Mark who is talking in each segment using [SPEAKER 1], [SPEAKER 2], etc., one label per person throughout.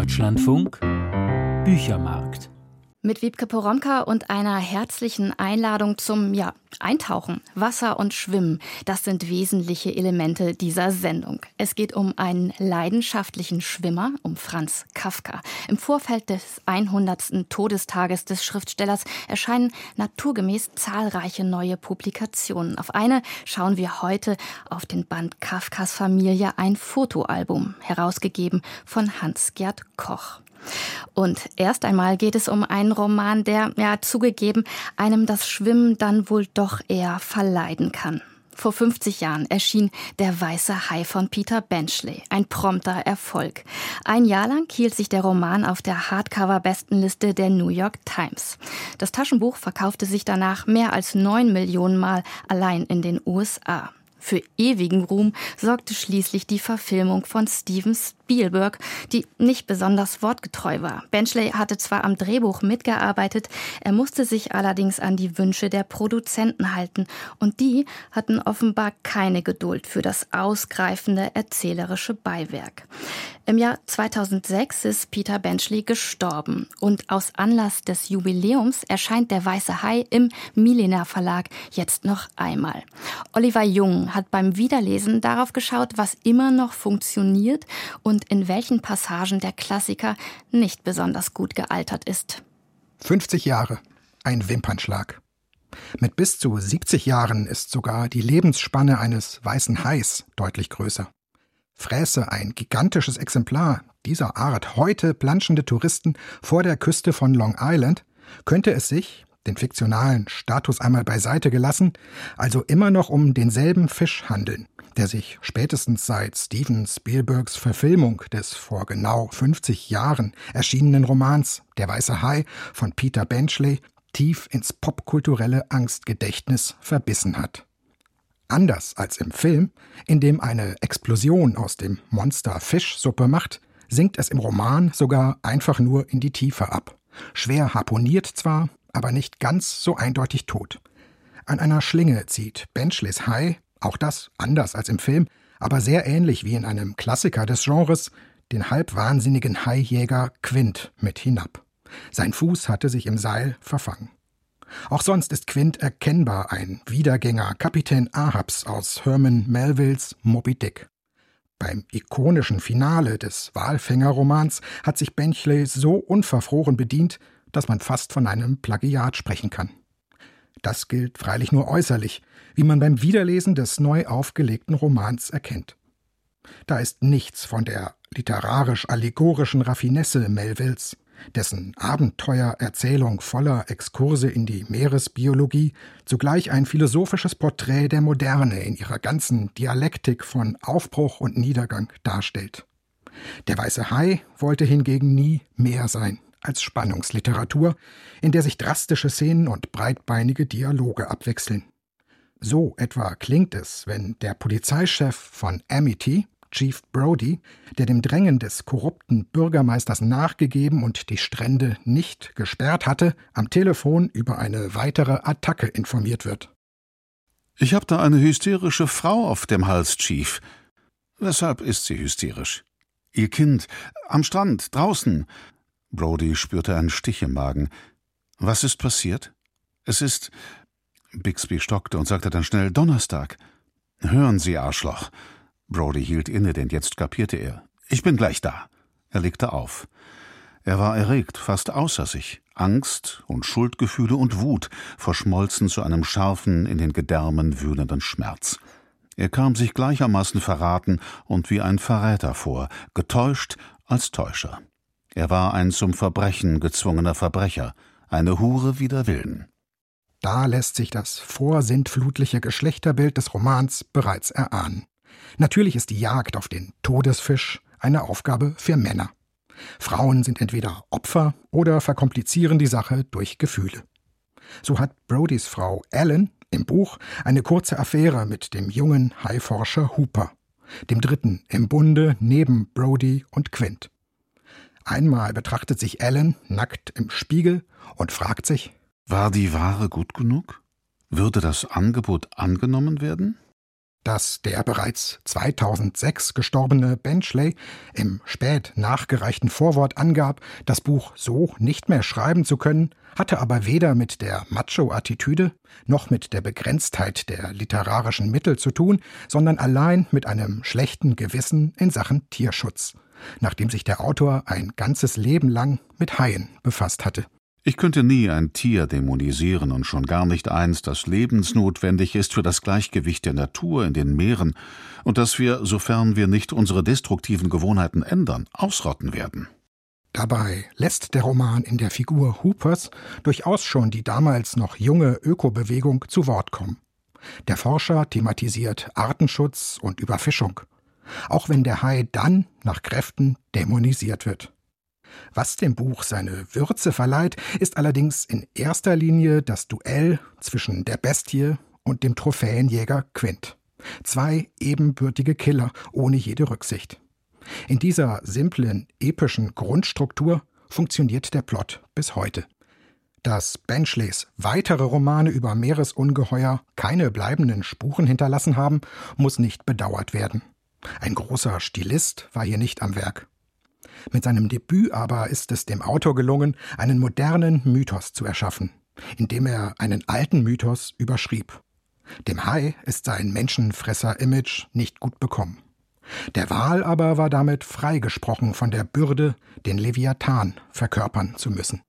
[SPEAKER 1] Deutschlandfunk Büchermarkt
[SPEAKER 2] mit Wiebke Poromka und einer herzlichen Einladung zum ja, Eintauchen, Wasser und Schwimmen. Das sind wesentliche Elemente dieser Sendung. Es geht um einen leidenschaftlichen Schwimmer, um Franz Kafka. Im Vorfeld des 100. Todestages des Schriftstellers erscheinen naturgemäß zahlreiche neue Publikationen. Auf eine schauen wir heute auf den Band Kafkas Familie, ein Fotoalbum, herausgegeben von Hans-Gerd Koch. Und erst einmal geht es um einen Roman, der, ja, zugegeben, einem das Schwimmen dann wohl doch eher verleiden kann. Vor 50 Jahren erschien Der weiße Hai von Peter Benchley, ein prompter Erfolg. Ein Jahr lang hielt sich der Roman auf der Hardcover-Bestenliste der New York Times. Das Taschenbuch verkaufte sich danach mehr als neun Millionen Mal allein in den USA. Für ewigen Ruhm sorgte schließlich die Verfilmung von Steven Spielberg, die nicht besonders wortgetreu war. Benchley hatte zwar am Drehbuch mitgearbeitet, er musste sich allerdings an die Wünsche der Produzenten halten und die hatten offenbar keine Geduld für das ausgreifende erzählerische Beiwerk. Im Jahr 2006 ist Peter Benchley gestorben und aus Anlass des Jubiläums erscheint der Weiße Hai im Milena Verlag jetzt noch einmal. Oliver Jung hat beim Wiederlesen darauf geschaut, was immer noch funktioniert und und in welchen Passagen der Klassiker nicht besonders gut gealtert ist.
[SPEAKER 3] 50 Jahre, ein Wimpernschlag. Mit bis zu 70 Jahren ist sogar die Lebensspanne eines weißen Hais deutlich größer. Fräße ein gigantisches Exemplar dieser Art heute planschende Touristen vor der Küste von Long Island, könnte es sich, den fiktionalen Status einmal beiseite gelassen, also immer noch um denselben Fisch handeln, der sich spätestens seit Steven Spielbergs Verfilmung des vor genau 50 Jahren erschienenen Romans Der weiße Hai von Peter Benchley tief ins popkulturelle Angstgedächtnis verbissen hat. Anders als im Film, in dem eine Explosion aus dem Monster Fischsuppe macht, sinkt es im Roman sogar einfach nur in die Tiefe ab. Schwer harponiert zwar, aber nicht ganz so eindeutig tot. An einer Schlinge zieht Benchleys Hai auch das anders als im Film, aber sehr ähnlich wie in einem Klassiker des Genres, den halbwahnsinnigen Haijäger Quint mit hinab. Sein Fuß hatte sich im Seil verfangen. Auch sonst ist Quint erkennbar ein Wiedergänger Kapitän Ahabs aus Herman Melvilles Moby Dick. Beim ikonischen Finale des Walfängerromans hat sich Benchley so unverfroren bedient, dass man fast von einem Plagiat sprechen kann. Das gilt freilich nur äußerlich, wie man beim Wiederlesen des neu aufgelegten Romans erkennt. Da ist nichts von der literarisch-allegorischen Raffinesse Melvilles, dessen Abenteuererzählung voller Exkurse in die Meeresbiologie zugleich ein philosophisches Porträt der Moderne in ihrer ganzen Dialektik von Aufbruch und Niedergang darstellt. Der weiße Hai wollte hingegen nie mehr sein als Spannungsliteratur, in der sich drastische Szenen und breitbeinige Dialoge abwechseln. So etwa klingt es, wenn der Polizeichef von Amity, Chief Brody, der dem Drängen des korrupten Bürgermeisters nachgegeben und die Strände nicht gesperrt hatte, am Telefon über eine weitere Attacke informiert wird.
[SPEAKER 4] Ich habe da eine hysterische Frau auf dem Hals, Chief. Weshalb ist sie hysterisch? Ihr Kind, am Strand, draußen. Brody spürte einen Stich im Magen. Was ist passiert? Es ist. Bixby stockte und sagte dann schnell Donnerstag. Hören Sie, Arschloch. Brody hielt inne, denn jetzt kapierte er. Ich bin gleich da. Er legte auf. Er war erregt, fast außer sich. Angst und Schuldgefühle und Wut verschmolzen zu einem scharfen, in den Gedärmen wühlenden Schmerz. Er kam sich gleichermaßen verraten und wie ein Verräter vor, getäuscht als Täuscher. Er war ein zum Verbrechen gezwungener Verbrecher, eine Hure wider Willen.
[SPEAKER 3] Da lässt sich das vorsintflutliche Geschlechterbild des Romans bereits erahnen. Natürlich ist die Jagd auf den Todesfisch eine Aufgabe für Männer. Frauen sind entweder Opfer oder verkomplizieren die Sache durch Gefühle. So hat Brodys Frau Ellen im Buch eine kurze Affäre mit dem jungen Haiforscher Hooper, dem Dritten im Bunde neben Brody und Quint. Einmal betrachtet sich Ellen nackt im Spiegel und fragt sich,
[SPEAKER 4] war die Ware gut genug? Würde das Angebot angenommen werden?
[SPEAKER 3] dass der bereits 2006 gestorbene Benchley im spät nachgereichten Vorwort angab, das Buch so nicht mehr schreiben zu können, hatte aber weder mit der Macho-Attitüde noch mit der Begrenztheit der literarischen Mittel zu tun, sondern allein mit einem schlechten Gewissen in Sachen Tierschutz, nachdem sich der Autor ein ganzes Leben lang mit Haien befasst hatte.
[SPEAKER 4] Ich könnte nie ein Tier dämonisieren und schon gar nicht eins, das lebensnotwendig ist für das Gleichgewicht der Natur in den Meeren und das wir, sofern wir nicht unsere destruktiven Gewohnheiten ändern, ausrotten werden.
[SPEAKER 3] Dabei lässt der Roman in der Figur Hoopers durchaus schon die damals noch junge Ökobewegung zu Wort kommen. Der Forscher thematisiert Artenschutz und Überfischung, auch wenn der Hai dann nach Kräften dämonisiert wird. Was dem Buch seine Würze verleiht, ist allerdings in erster Linie das Duell zwischen der Bestie und dem Trophäenjäger Quint. Zwei ebenbürtige Killer ohne jede Rücksicht. In dieser simplen, epischen Grundstruktur funktioniert der Plot bis heute. Dass Benchleys weitere Romane über Meeresungeheuer keine bleibenden Spuren hinterlassen haben, muss nicht bedauert werden. Ein großer Stilist war hier nicht am Werk. Mit seinem Debüt aber ist es dem Autor gelungen, einen modernen Mythos zu erschaffen, indem er einen alten Mythos überschrieb. Dem Hai ist sein Menschenfresser-Image nicht gut bekommen. Der Wal aber war damit freigesprochen von der Bürde, den Leviathan verkörpern zu müssen.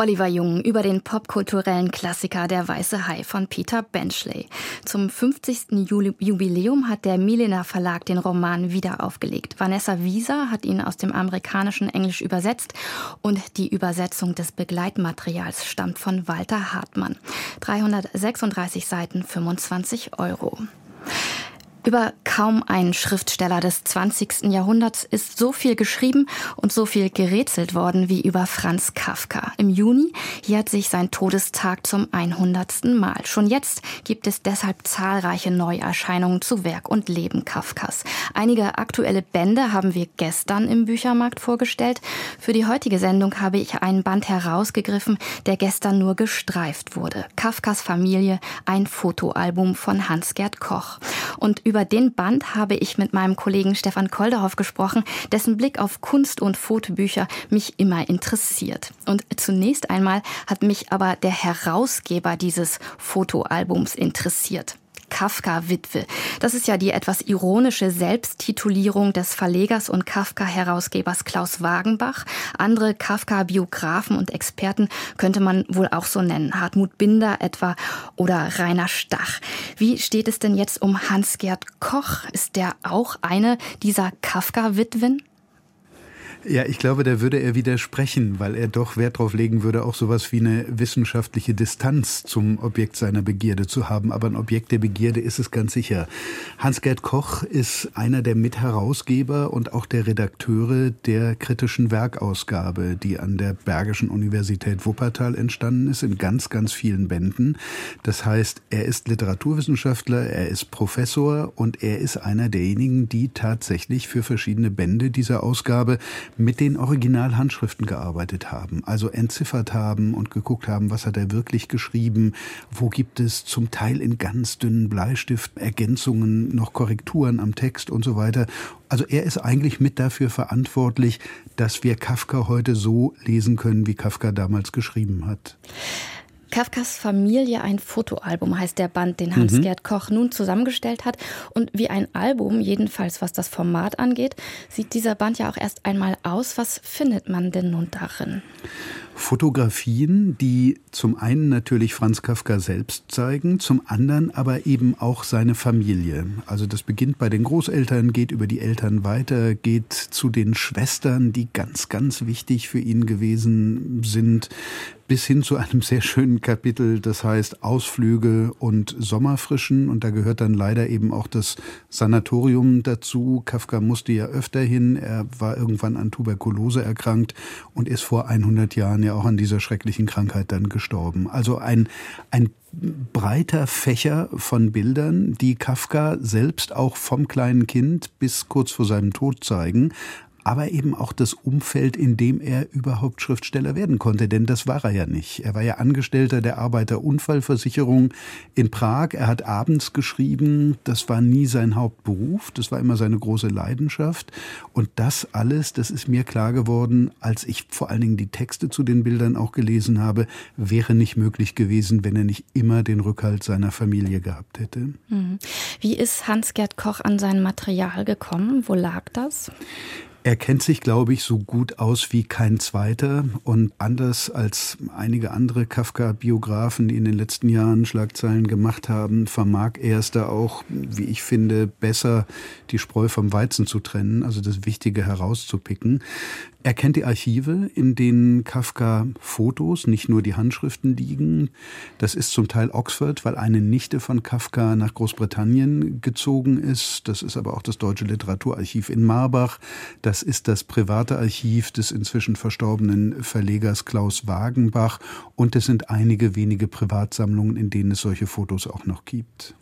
[SPEAKER 2] Oliver Jung über den popkulturellen Klassiker Der Weiße Hai von Peter Benchley. Zum 50. Jubiläum hat der Milena Verlag den Roman wieder aufgelegt. Vanessa Wieser hat ihn aus dem amerikanischen Englisch übersetzt und die Übersetzung des Begleitmaterials stammt von Walter Hartmann. 336 Seiten, 25 Euro. Über kaum einen Schriftsteller des 20. Jahrhunderts ist so viel geschrieben und so viel gerätselt worden wie über Franz Kafka. Im Juni jährt sich sein Todestag zum 100. Mal. Schon jetzt gibt es deshalb zahlreiche Neuerscheinungen zu Werk und Leben Kafkas. Einige aktuelle Bände haben wir gestern im Büchermarkt vorgestellt. Für die heutige Sendung habe ich einen Band herausgegriffen, der gestern nur gestreift wurde. Kafkas Familie, ein Fotoalbum von Hans-Gerd Koch. Und über den Band habe ich mit meinem Kollegen Stefan Kolderhoff gesprochen, dessen Blick auf Kunst und Fotobücher mich immer interessiert. Und zunächst einmal hat mich aber der Herausgeber dieses Fotoalbums interessiert. Kafka-Witwe. Das ist ja die etwas ironische Selbsttitulierung des Verlegers und Kafka-Herausgebers Klaus Wagenbach. Andere Kafka-Biografen und Experten könnte man wohl auch so nennen. Hartmut Binder etwa oder Rainer Stach. Wie steht es denn jetzt um Hans-Gerd Koch? Ist der auch eine dieser Kafka-Witwen?
[SPEAKER 5] Ja, ich glaube, da würde er widersprechen, weil er doch Wert darauf legen würde, auch sowas wie eine wissenschaftliche Distanz zum Objekt seiner Begierde zu haben. Aber ein Objekt der Begierde ist es ganz sicher. Hans-Gerd Koch ist einer der Mitherausgeber und auch der Redakteure der kritischen Werkausgabe, die an der Bergischen Universität Wuppertal entstanden ist, in ganz, ganz vielen Bänden. Das heißt, er ist Literaturwissenschaftler, er ist Professor und er ist einer derjenigen, die tatsächlich für verschiedene Bände dieser Ausgabe mit den Originalhandschriften gearbeitet haben, also entziffert haben und geguckt haben, was hat er wirklich geschrieben, wo gibt es zum Teil in ganz dünnen Bleistift Ergänzungen, noch Korrekturen am Text und so weiter. Also er ist eigentlich mit dafür verantwortlich, dass wir Kafka heute so lesen können, wie Kafka damals geschrieben hat.
[SPEAKER 2] Kafkas Familie, ein Fotoalbum heißt der Band, den Hans-Gerd mhm. Koch nun zusammengestellt hat. Und wie ein Album, jedenfalls was das Format angeht, sieht dieser Band ja auch erst einmal aus. Was findet man denn nun darin?
[SPEAKER 5] Fotografien, die zum einen natürlich Franz Kafka selbst zeigen, zum anderen aber eben auch seine Familie. Also das beginnt bei den Großeltern, geht über die Eltern weiter, geht zu den Schwestern, die ganz, ganz wichtig für ihn gewesen sind, bis hin zu einem sehr schönen Kapitel, das heißt Ausflüge und Sommerfrischen. Und da gehört dann leider eben auch das Sanatorium dazu. Kafka musste ja öfter hin. Er war irgendwann an Tuberkulose erkrankt und ist vor 100 Jahren ja auch an dieser schrecklichen Krankheit dann gestorben. Also ein, ein breiter Fächer von Bildern, die Kafka selbst auch vom kleinen Kind bis kurz vor seinem Tod zeigen aber eben auch das Umfeld, in dem er überhaupt Schriftsteller werden konnte, denn das war er ja nicht. Er war ja Angestellter der Arbeiterunfallversicherung in Prag. Er hat abends geschrieben. Das war nie sein Hauptberuf. Das war immer seine große Leidenschaft. Und das alles, das ist mir klar geworden, als ich vor allen Dingen die Texte zu den Bildern auch gelesen habe, wäre nicht möglich gewesen, wenn er nicht immer den Rückhalt seiner Familie gehabt hätte.
[SPEAKER 2] Mhm. Wie ist Hans-Gerd Koch an sein Material gekommen? Wo lag das?
[SPEAKER 5] Er kennt sich, glaube ich, so gut aus wie kein zweiter und anders als einige andere Kafka-Biografen, die in den letzten Jahren Schlagzeilen gemacht haben, vermag er es da auch, wie ich finde, besser die Spreu vom Weizen zu trennen, also das Wichtige herauszupicken. Er kennt die Archive, in denen Kafka Fotos, nicht nur die Handschriften liegen. Das ist zum Teil Oxford, weil eine Nichte von Kafka nach Großbritannien gezogen ist. Das ist aber auch das Deutsche Literaturarchiv in Marbach. Das ist das private Archiv des inzwischen verstorbenen Verlegers Klaus Wagenbach. Und es sind einige wenige Privatsammlungen, in denen es solche Fotos auch noch gibt.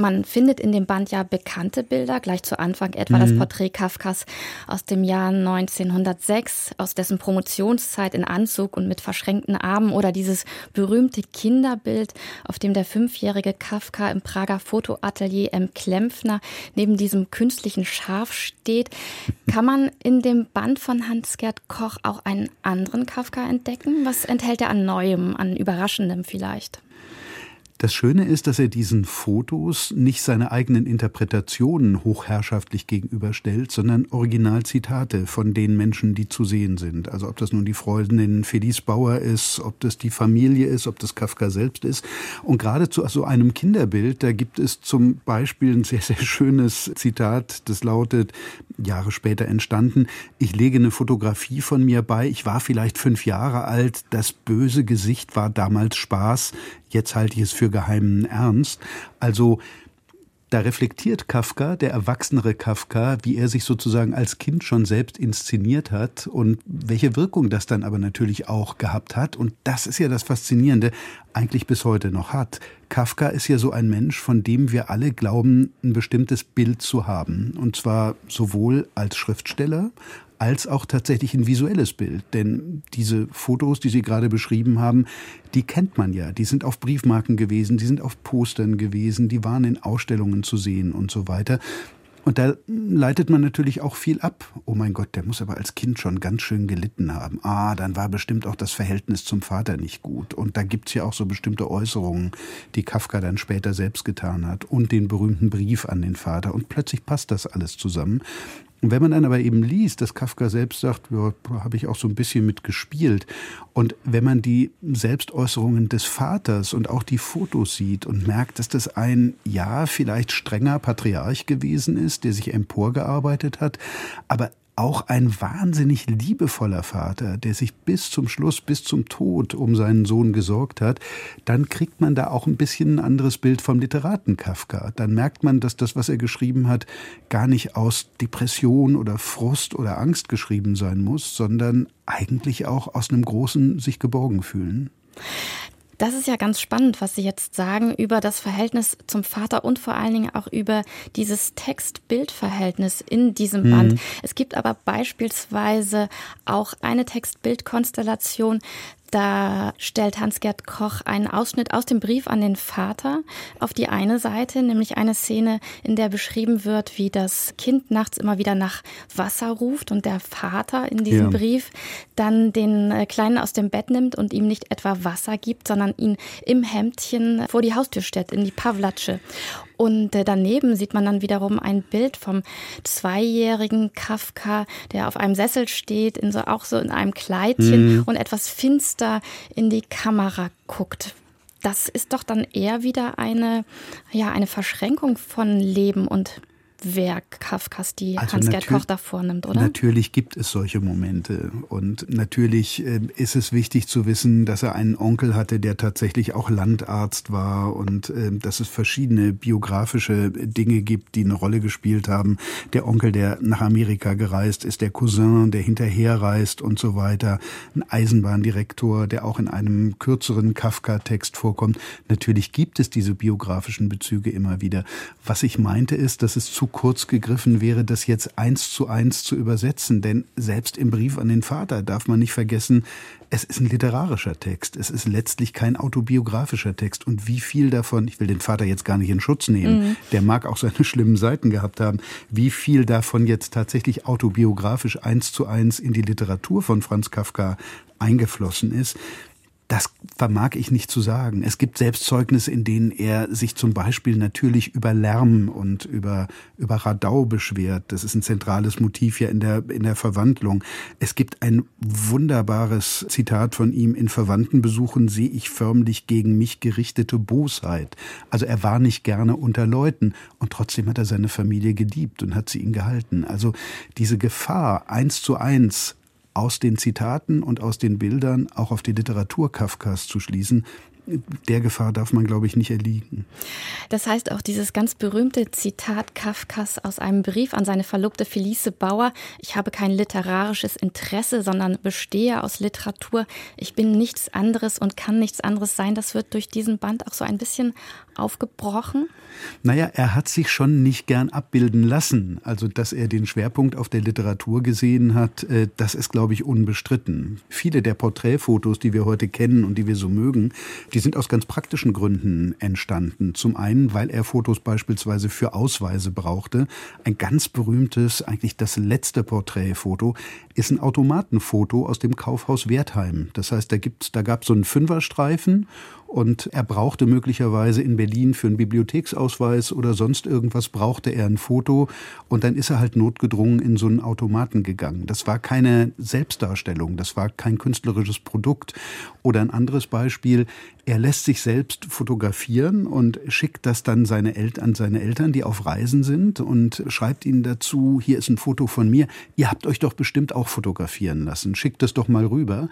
[SPEAKER 2] Man findet in dem Band ja bekannte Bilder, gleich zu Anfang etwa mhm. das Porträt Kafkas aus dem Jahr 1906, aus dessen Promotionszeit in Anzug und mit verschränkten Armen oder dieses berühmte Kinderbild, auf dem der fünfjährige Kafka im Prager Fotoatelier M. Klempfner neben diesem künstlichen Schaf steht. Kann man in dem Band von Hans-Gerd Koch auch einen anderen Kafka entdecken? Was enthält er an Neuem, an Überraschendem vielleicht?
[SPEAKER 5] Das Schöne ist, dass er diesen Fotos nicht seine eigenen Interpretationen hochherrschaftlich gegenüberstellt, sondern Originalzitate von den Menschen, die zu sehen sind. Also ob das nun die Freundin Felice Bauer ist, ob das die Familie ist, ob das Kafka selbst ist. Und gerade zu so einem Kinderbild, da gibt es zum Beispiel ein sehr, sehr schönes Zitat, das lautet, Jahre später entstanden, ich lege eine Fotografie von mir bei, ich war vielleicht fünf Jahre alt, das böse Gesicht war damals Spaß, jetzt halte ich es für geheimen Ernst. Also da reflektiert Kafka, der erwachsenere Kafka, wie er sich sozusagen als Kind schon selbst inszeniert hat und welche Wirkung das dann aber natürlich auch gehabt hat. Und das ist ja das Faszinierende, eigentlich bis heute noch hat. Kafka ist ja so ein Mensch, von dem wir alle glauben, ein bestimmtes Bild zu haben. Und zwar sowohl als Schriftsteller, als auch tatsächlich ein visuelles Bild. Denn diese Fotos, die Sie gerade beschrieben haben, die kennt man ja. Die sind auf Briefmarken gewesen, die sind auf Postern gewesen, die waren in Ausstellungen zu sehen und so weiter. Und da leitet man natürlich auch viel ab. Oh mein Gott, der muss aber als Kind schon ganz schön gelitten haben. Ah, dann war bestimmt auch das Verhältnis zum Vater nicht gut. Und da gibt's ja auch so bestimmte Äußerungen, die Kafka dann später selbst getan hat. Und den berühmten Brief an den Vater. Und plötzlich passt das alles zusammen. Und wenn man dann aber eben liest, dass Kafka selbst sagt, ja, da habe ich auch so ein bisschen mit gespielt. Und wenn man die Selbstäußerungen des Vaters und auch die Fotos sieht und merkt, dass das ein, ja, vielleicht strenger Patriarch gewesen ist, der sich emporgearbeitet hat, aber auch ein wahnsinnig liebevoller Vater, der sich bis zum Schluss, bis zum Tod um seinen Sohn gesorgt hat, dann kriegt man da auch ein bisschen ein anderes Bild vom Literaten Kafka. Dann merkt man, dass das, was er geschrieben hat, gar nicht aus Depression oder Frust oder Angst geschrieben sein muss, sondern eigentlich auch aus einem großen sich geborgen fühlen.
[SPEAKER 2] Das ist ja ganz spannend, was Sie jetzt sagen über das Verhältnis zum Vater und vor allen Dingen auch über dieses Text-Bild-Verhältnis in diesem mhm. Band. Es gibt aber beispielsweise auch eine Text-Bild-Konstellation, da stellt Hans-Gerd Koch einen Ausschnitt aus dem Brief an den Vater auf die eine Seite, nämlich eine Szene, in der beschrieben wird, wie das Kind nachts immer wieder nach Wasser ruft und der Vater in diesem ja. Brief dann den äh, Kleinen aus dem Bett nimmt und ihm nicht etwa Wasser gibt, sondern ihn im Hemdchen vor die Haustür stellt, in die Pavlatsche. Und äh, daneben sieht man dann wiederum ein Bild vom zweijährigen Kafka, der auf einem Sessel steht, in so, auch so in einem Kleidchen mhm. und etwas finster in die Kamera guckt. Das ist doch dann eher wieder eine, ja, eine Verschränkung von Leben und Werk Kafkas, die also Hans-Gerd Koch da vornimmt, oder?
[SPEAKER 5] Natürlich gibt es solche Momente. Und natürlich äh, ist es wichtig zu wissen, dass er einen Onkel hatte, der tatsächlich auch Landarzt war und äh, dass es verschiedene biografische Dinge gibt, die eine Rolle gespielt haben. Der Onkel, der nach Amerika gereist ist, der Cousin, der hinterher reist und so weiter. Ein Eisenbahndirektor, der auch in einem kürzeren Kafka-Text vorkommt. Natürlich gibt es diese biografischen Bezüge immer wieder. Was ich meinte ist, dass es zu kurz gegriffen wäre, das jetzt eins zu eins zu übersetzen. Denn selbst im Brief an den Vater darf man nicht vergessen, es ist ein literarischer Text. Es ist letztlich kein autobiografischer Text. Und wie viel davon, ich will den Vater jetzt gar nicht in Schutz nehmen, mhm. der mag auch seine schlimmen Seiten gehabt haben, wie viel davon jetzt tatsächlich autobiografisch eins zu eins in die Literatur von Franz Kafka eingeflossen ist, das vermag ich nicht zu sagen. Es gibt Selbstzeugnisse, in denen er sich zum Beispiel natürlich über Lärm und über, über Radau beschwert. Das ist ein zentrales Motiv ja in der, in der Verwandlung. Es gibt ein wunderbares Zitat von ihm. In Verwandtenbesuchen sehe ich förmlich gegen mich gerichtete Bosheit. Also er war nicht gerne unter Leuten und trotzdem hat er seine Familie geliebt und hat sie ihn gehalten. Also diese Gefahr, eins zu eins aus den Zitaten und aus den Bildern auch auf die Literatur Kafkas zu schließen, der Gefahr darf man, glaube ich, nicht erliegen.
[SPEAKER 2] Das heißt auch dieses ganz berühmte Zitat Kafkas aus einem Brief an seine Verlobte Felice Bauer, ich habe kein literarisches Interesse, sondern bestehe aus Literatur. Ich bin nichts anderes und kann nichts anderes sein. Das wird durch diesen Band auch so ein bisschen aufgebrochen.
[SPEAKER 5] Naja, er hat sich schon nicht gern abbilden lassen. Also, dass er den Schwerpunkt auf der Literatur gesehen hat, äh, das ist, glaube ich, unbestritten. Viele der Porträtfotos, die wir heute kennen und die wir so mögen, die die sind aus ganz praktischen Gründen entstanden. Zum einen, weil er Fotos beispielsweise für Ausweise brauchte. Ein ganz berühmtes, eigentlich das letzte Porträtfoto, ist ein Automatenfoto aus dem Kaufhaus Wertheim. Das heißt, da, da gab es so einen Fünferstreifen und er brauchte möglicherweise in Berlin für einen Bibliotheksausweis oder sonst irgendwas brauchte er ein Foto und dann ist er halt notgedrungen in so einen Automaten gegangen. Das war keine Selbstdarstellung, das war kein künstlerisches Produkt. Oder ein anderes Beispiel, er lässt sich selbst fotografieren und schickt das dann seine El an seine Eltern, die auf Reisen sind und schreibt ihnen dazu, hier ist ein Foto von mir, ihr habt euch doch bestimmt auch fotografieren lassen, schickt es doch mal rüber.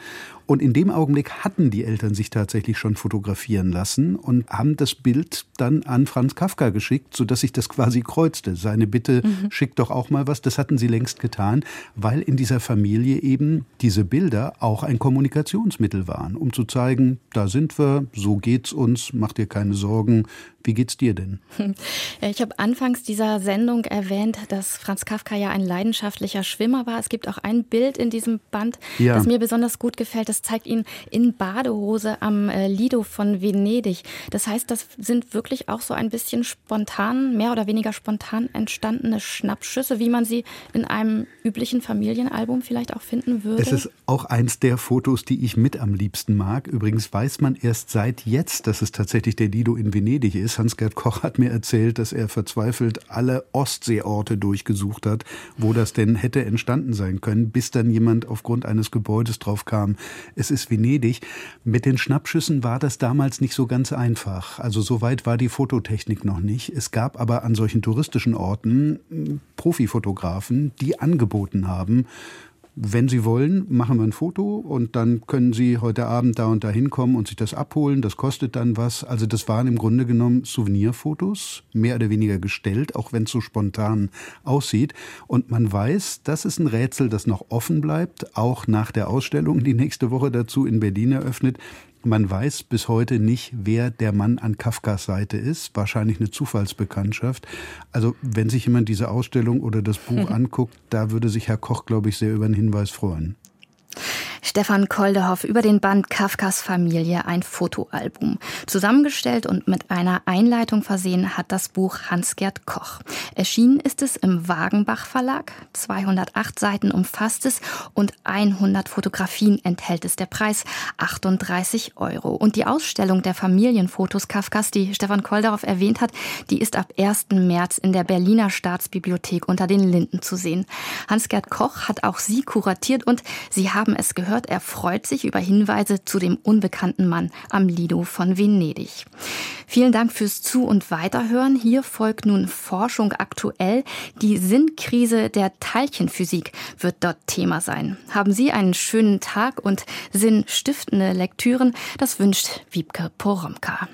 [SPEAKER 5] Und in dem Augenblick hatten die Eltern sich tatsächlich schon fotografieren lassen und haben das Bild dann an Franz Kafka geschickt, sodass sich das quasi kreuzte. Seine Bitte, mhm. schickt doch auch mal was, das hatten sie längst getan, weil in dieser Familie eben diese Bilder auch ein Kommunikationsmittel waren, um zu zeigen, da sind wir, so geht's uns, mach dir keine Sorgen, wie geht's dir denn?
[SPEAKER 2] Ich habe anfangs dieser Sendung erwähnt, dass Franz Kafka ja ein leidenschaftlicher Schwimmer war. Es gibt auch ein Bild in diesem Band, ja. das mir besonders gut gefällt. Das zeigt ihn in Badehose am äh, Lido von Venedig. Das heißt, das sind wirklich auch so ein bisschen spontan, mehr oder weniger spontan entstandene Schnappschüsse, wie man sie in einem üblichen Familienalbum vielleicht auch finden würde.
[SPEAKER 5] Es ist auch eins der Fotos, die ich mit am liebsten mag. Übrigens weiß man erst seit jetzt, dass es tatsächlich der Lido in Venedig ist. Hans-Gerd Koch hat mir erzählt, dass er verzweifelt alle Ostseeorte durchgesucht hat, wo das denn hätte entstanden sein können, bis dann jemand aufgrund eines Gebäudes drauf kam. Es ist Venedig. Mit den Schnappschüssen war das damals nicht so ganz einfach. Also so weit war die Fototechnik noch nicht. Es gab aber an solchen touristischen Orten hm, Profifotografen, die angeboten haben, wenn Sie wollen, machen wir ein Foto und dann können Sie heute Abend da und da hinkommen und sich das abholen. Das kostet dann was. Also das waren im Grunde genommen Souvenirfotos, mehr oder weniger gestellt, auch wenn es so spontan aussieht. Und man weiß, das ist ein Rätsel, das noch offen bleibt, auch nach der Ausstellung, die nächste Woche dazu in Berlin eröffnet. Man weiß bis heute nicht, wer der Mann an Kafkas Seite ist. Wahrscheinlich eine Zufallsbekanntschaft. Also wenn sich jemand diese Ausstellung oder das Buch anguckt, da würde sich Herr Koch, glaube ich, sehr über einen Hinweis freuen.
[SPEAKER 2] Stefan Koldehoff über den Band Kafkas Familie, ein Fotoalbum. Zusammengestellt und mit einer Einleitung versehen hat das Buch Hans-Gerd Koch. Erschienen ist es im Wagenbach Verlag. 208 Seiten umfasst es und 100 Fotografien enthält es. Der Preis 38 Euro. Und die Ausstellung der Familienfotos Kafkas, die Stefan Koldehoff erwähnt hat, die ist ab 1. März in der Berliner Staatsbibliothek unter den Linden zu sehen. Hans-Gerd Koch hat auch sie kuratiert und Sie haben es gehört, gehört, er freut sich über Hinweise zu dem unbekannten Mann am Lido von Venedig. Vielen Dank fürs Zu- und Weiterhören. Hier folgt nun Forschung aktuell. Die Sinnkrise der Teilchenphysik wird dort Thema sein. Haben Sie einen schönen Tag und sinnstiftende Lektüren. Das wünscht Wiebke Poromka.